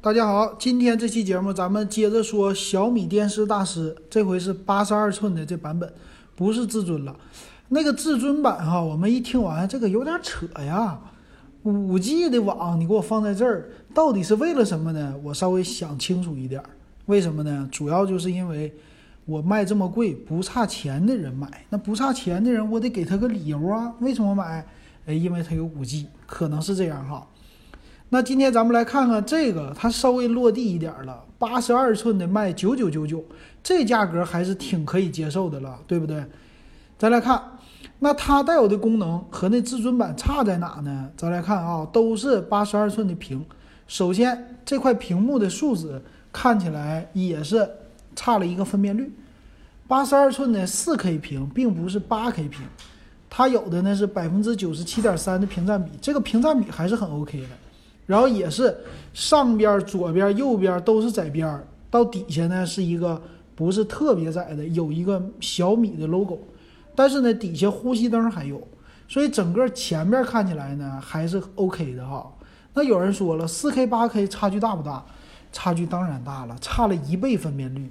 大家好，今天这期节目咱们接着说小米电视大师，这回是八十二寸的这版本，不是至尊了。那个至尊版哈，我们一听完这个有点扯呀，五 G 的网你给我放在这儿，到底是为了什么呢？我稍微想清楚一点，为什么呢？主要就是因为我卖这么贵，不差钱的人买，那不差钱的人我得给他个理由啊，为什么买？哎，因为他有五 G，可能是这样哈。那今天咱们来看看这个，它稍微落地一点了，八十二寸的卖九九九九，这价格还是挺可以接受的了，对不对？再来看，那它带有的功能和那至尊版差在哪呢？咱来看啊，都是八十二寸的屏，首先这块屏幕的数值看起来也是差了一个分辨率，八十二寸的四 K 屏并不是八 K 屏，它有的呢是百分之九十七点三的屏占比，这个屏占比还是很 OK 的。然后也是上边、左边、右边都是窄边儿，到底下呢是一个不是特别窄的，有一个小米的 logo，但是呢底下呼吸灯还有，所以整个前面看起来呢还是 OK 的哈。那有人说了，4K、8K 差距大不大？差距当然大了，差了一倍分辨率。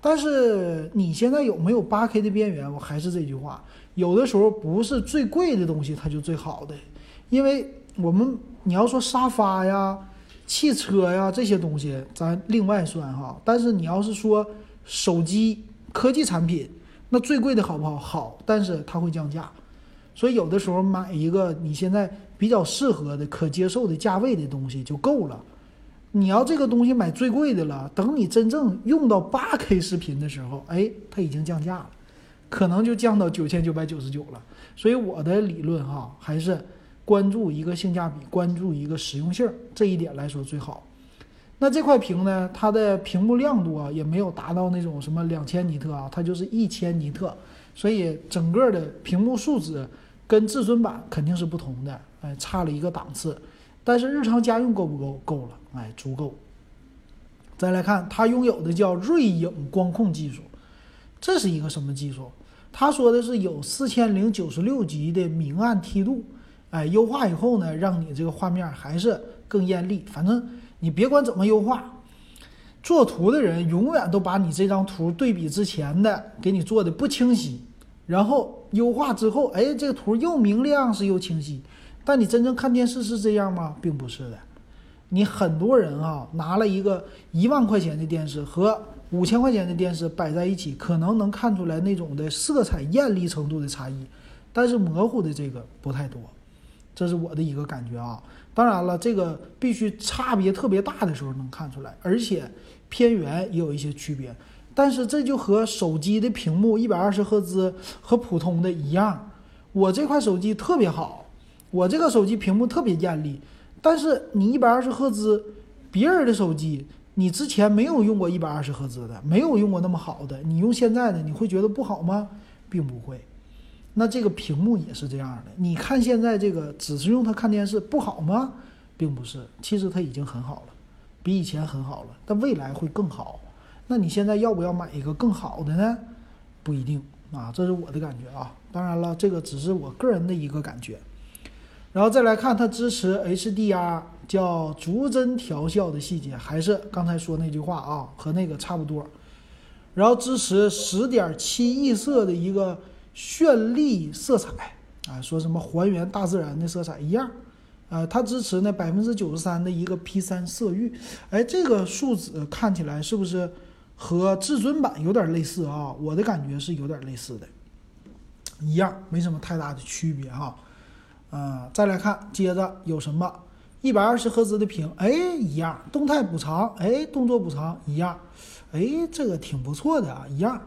但是你现在有没有 8K 的边缘？我还是这句话，有的时候不是最贵的东西它就最好的，因为。我们你要说沙发呀、汽车呀这些东西，咱另外算哈。但是你要是说手机科技产品，那最贵的好不好？好，但是它会降价，所以有的时候买一个你现在比较适合的、可接受的价位的东西就够了。你要这个东西买最贵的了，等你真正用到八 K 视频的时候，哎，它已经降价了，可能就降到九千九百九十九了。所以我的理论哈，还是。关注一个性价比，关注一个实用性，这一点来说最好。那这块屏呢，它的屏幕亮度啊，也没有达到那种什么两千尼特啊，它就是一千尼特，所以整个的屏幕素质跟至尊版肯定是不同的，哎，差了一个档次。但是日常家用够不够？够了，哎，足够。再来看它拥有的叫锐影光控技术，这是一个什么技术？他说的是有四千零九十六级的明暗梯度。哎，优化以后呢，让你这个画面还是更艳丽。反正你别管怎么优化，做图的人永远都把你这张图对比之前的给你做的不清晰，然后优化之后，哎，这个图又明亮是又清晰。但你真正看电视是这样吗？并不是的。你很多人啊，拿了一个一万块钱的电视和五千块钱的电视摆在一起，可能能看出来那种的色彩艳丽程度的差异，但是模糊的这个不太多。这是我的一个感觉啊，当然了，这个必须差别特别大的时候能看出来，而且偏圆也有一些区别。但是这就和手机的屏幕一百二十赫兹和普通的一样，我这块手机特别好，我这个手机屏幕特别艳丽，但是你一百二十赫兹，别人的手机你之前没有用过一百二十赫兹的，没有用过那么好的，你用现在的你会觉得不好吗？并不会。那这个屏幕也是这样的，你看现在这个只是用它看电视不好吗？并不是，其实它已经很好了，比以前很好了，但未来会更好。那你现在要不要买一个更好的呢？不一定啊，这是我的感觉啊。当然了，这个只是我个人的一个感觉。然后再来看它支持 HDR，叫逐帧调校的细节，还是刚才说那句话啊，和那个差不多。然后支持十点七亿色的一个。绚丽色彩啊，说什么还原大自然的色彩一样，呃，它支持呢百分之九十三的一个 P 三色域，哎，这个数字看起来是不是和至尊版有点类似啊？我的感觉是有点类似的，一样，没什么太大的区别哈。啊，再来看，接着有什么？一百二十赫兹的屏，哎，一样，动态补偿，哎，动作补偿一样，哎，这个挺不错的啊，一样。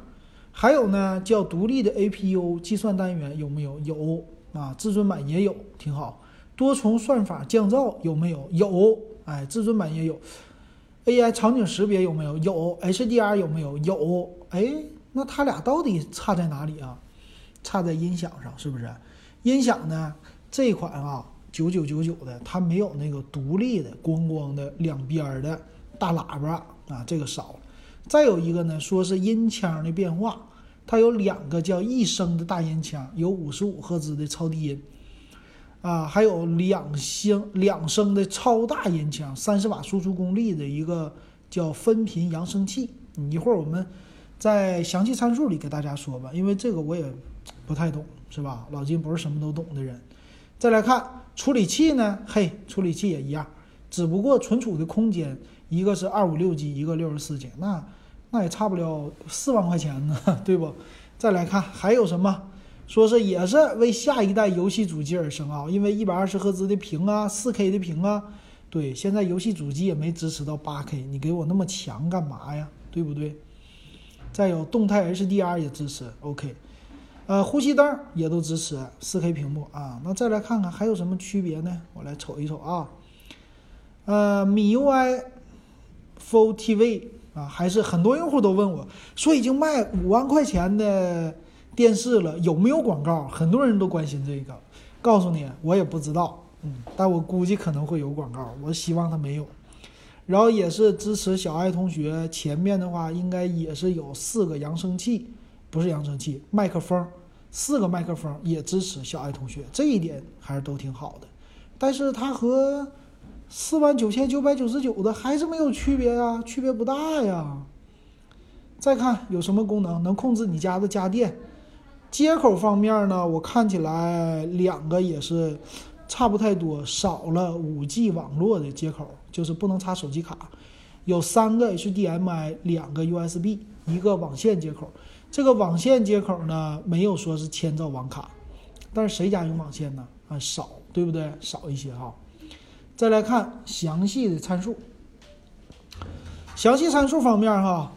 还有呢，叫独立的 APU 计算单元有没有？有啊，至尊版也有，挺好。多重算法降噪有没有？有，哎，至尊版也有。AI 场景识别有没有？有。HDR 有没有？有。哎，那它俩到底差在哪里啊？差在音响上，是不是？音响呢？这款啊，九九九九的，它没有那个独立的光光的两边的大喇叭啊，这个少了。再有一个呢，说是音腔的变化，它有两个叫一声的大音腔，有五十五赫兹的超低音。啊，还有两星两升的超大音腔，三十瓦输出功率的一个叫分频扬声器。一会儿我们在详细参数里给大家说吧，因为这个我也不太懂，是吧？老金不是什么都懂的人。再来看处理器呢，嘿，处理器也一样，只不过存储的空间一个是二五六 G，一个六十四 G，那那也差不了四万块钱呢，对不？再来看还有什么？说是也是为下一代游戏主机而生啊，因为一百二十赫兹的屏啊，四 K 的屏啊，对，现在游戏主机也没支持到八 K，你给我那么强干嘛呀？对不对？再有动态 HDR 也支持，OK，呃，呼吸灯也都支持四 K 屏幕啊。那再来看看还有什么区别呢？我来瞅一瞅啊，呃，米 UI Full TV 啊，还是很多用户都问我说已经卖五万块钱的。电视了有没有广告？很多人都关心这个。告诉你，我也不知道，嗯，但我估计可能会有广告。我希望它没有。然后也是支持小爱同学，前面的话应该也是有四个扬声器，不是扬声器，麦克风，四个麦克风也支持小爱同学，这一点还是都挺好的。但是它和四万九千九百九十九的还是没有区别呀，区别不大呀。再看有什么功能，能控制你家的家电。接口方面呢，我看起来两个也是差不太多，少了五 G 网络的接口，就是不能插手机卡。有三个 HDMI，两个 USB，一个网线接口。这个网线接口呢，没有说是千兆网卡，但是谁家用网线呢？啊，少，对不对？少一些哈。再来看详细的参数，详细参数方面哈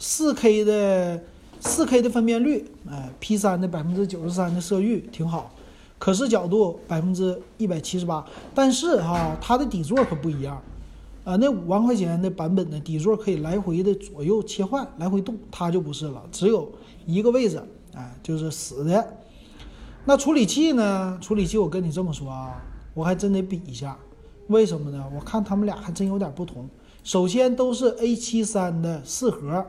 ，4K 的。四 K 的分辨率，哎，P 三的百分之九十三的色域挺好，可视角度百分之一百七十八，但是哈，它的底座可不一样，啊，那五万块钱的版本的底座可以来回的左右切换，来回动，它就不是了，只有一个位置，哎，就是死的。那处理器呢？处理器我跟你这么说啊，我还真得比一下，为什么呢？我看他们俩还真有点不同。首先都是 A 七三的四核。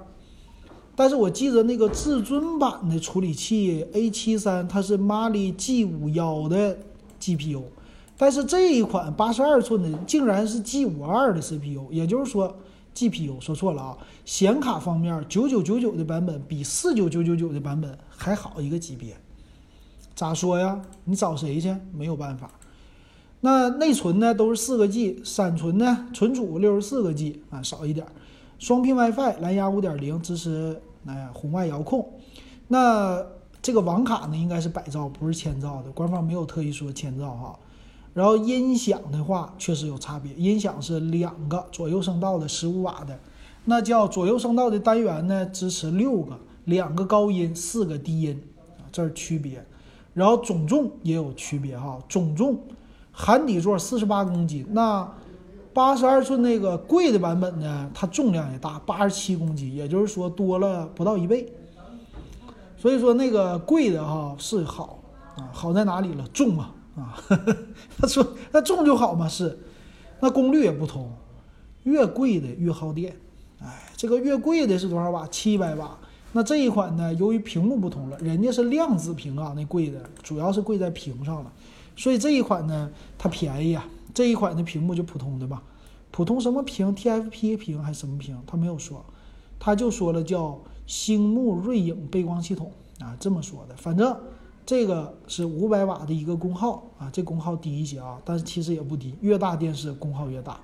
但是我记得那个至尊版的处理器 A 七三，它是 Mali G 五幺的 GPU，但是这一款八十二寸的竟然是 G 五二的 CPU，也就是说 GPU 说错了啊。显卡方面，九九九九的版本比四九九九九的版本还好一个级别，咋说呀？你找谁去？没有办法。那内存呢？都是四个 G，闪存呢？存储六十四个 G 啊，少一点。双频 WiFi，蓝牙五点零支持哎红外遥控。那这个网卡呢，应该是百兆，不是千兆的。官方没有特意说千兆哈。然后音响的话，确实有差别。音响是两个左右声道的十五瓦的，那叫左右声道的单元呢，支持六个，两个高音，四个低音啊，这是区别。然后总重也有区别哈，总重含底座四十八公斤，那。八十二寸那个贵的版本呢，它重量也大，八十七公斤，也就是说多了不到一倍。所以说那个贵的哈是好啊，好在哪里了？重嘛啊，他说那重就好嘛是，那功率也不同，越贵的越耗电。哎，这个越贵的是多少瓦？七百瓦。那这一款呢，由于屏幕不同了，人家是量子屏啊，那贵的主要是贵在屏上了，所以这一款呢它便宜啊。这一款的屏幕就普通的吧，普通什么屏？TFP 屏还是什么屏？他没有说，他就说了叫星幕锐影背光系统啊，这么说的。反正这个是五百瓦的一个功耗啊，这功耗低一些啊，但是其实也不低，越大电视功耗越大。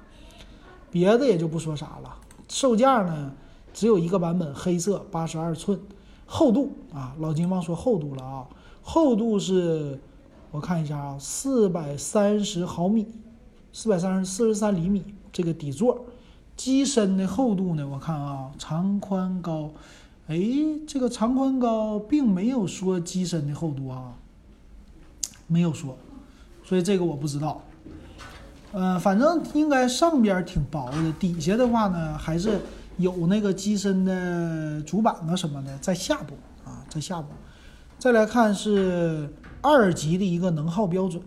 别的也就不说啥了。售价呢，只有一个版本，黑色，八十二寸，厚度啊，老金忘说厚度了啊，厚度是，我看一下啊，四百三十毫米。四百三十四十三厘米，这个底座，机身的厚度呢？我看啊，长宽高，哎，这个长宽高并没有说机身的厚度啊，没有说，所以这个我不知道。呃，反正应该上边挺薄的，底下的话呢，还是有那个机身的主板啊什么的在下部啊，在下部。再来看是二级的一个能耗标准。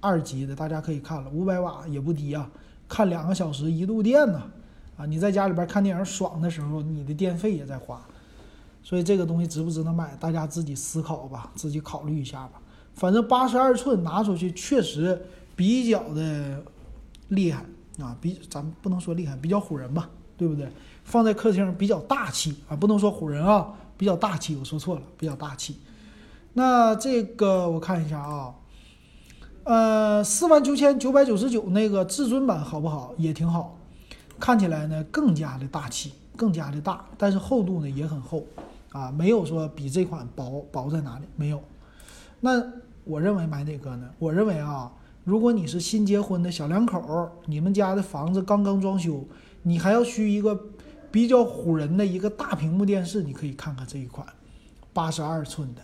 二级的大家可以看了，五百瓦也不低啊，看两个小时一度电呢，啊，你在家里边看电影爽的时候，你的电费也在花，所以这个东西值不值得买，大家自己思考吧，自己考虑一下吧。反正八十二寸拿出去确实比较的厉害啊，比咱们不能说厉害，比较唬人吧，对不对？放在客厅比较大气啊，不能说唬人啊，比较大气，我说错了，比较大气。那这个我看一下啊，呃，四万九千九百九十九那个至尊版好不好？也挺好，看起来呢更加的大气，更加的大，但是厚度呢也很厚啊，没有说比这款薄薄在哪里，没有。那我认为买哪个呢？我认为啊，如果你是新结婚的小两口，你们家的房子刚刚装修，你还要需一个比较唬人的一个大屏幕电视，你可以看看这一款八十二寸的。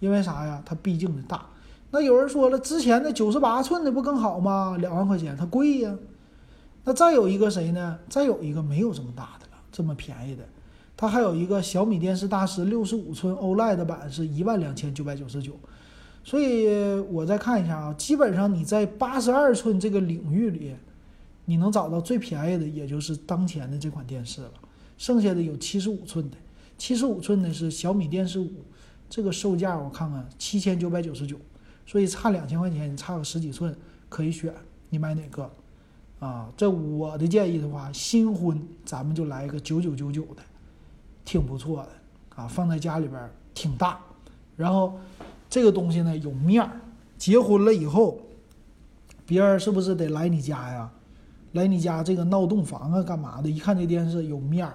因为啥呀？它毕竟的大。那有人说了，之前的九十八寸的不更好吗？两万块钱，它贵呀。那再有一个谁呢？再有一个没有这么大的了，这么便宜的。它还有一个小米电视大师六十五寸 OLED 版，是一万两千九百九十九。所以我再看一下啊，基本上你在八十二寸这个领域里，你能找到最便宜的，也就是当前的这款电视了。剩下的有七十五寸的，七十五寸的是小米电视五。这个售价我看看七千九百九十九，所以差两千块钱，你差个十几寸可以选，你买哪个？啊，这我的建议的话，新婚咱们就来一个九九九九的，挺不错的啊，放在家里边挺大，然后这个东西呢有面儿，结婚了以后，别人是不是得来你家呀？来你家这个闹洞房啊，干嘛的？一看这电视有面儿，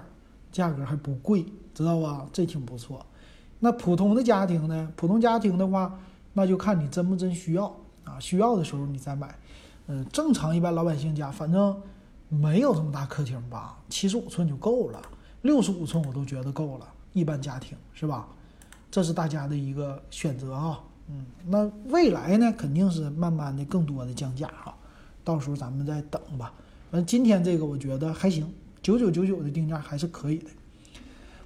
价格还不贵，知道吧？这挺不错。那普通的家庭呢？普通家庭的话，那就看你真不真需要啊。需要的时候你再买。嗯，正常一般老百姓家，反正没有这么大客厅吧？七十五寸就够了，六十五寸我都觉得够了。一般家庭是吧？这是大家的一个选择啊。嗯，那未来呢，肯定是慢慢的更多的降价哈。到时候咱们再等吧。反正今天这个我觉得还行，九九九九的定价还是可以的。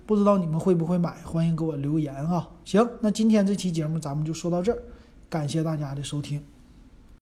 不知道你们会不会买？欢迎给我留言啊！行，那今天这期节目咱们就说到这儿，感谢大家的收听。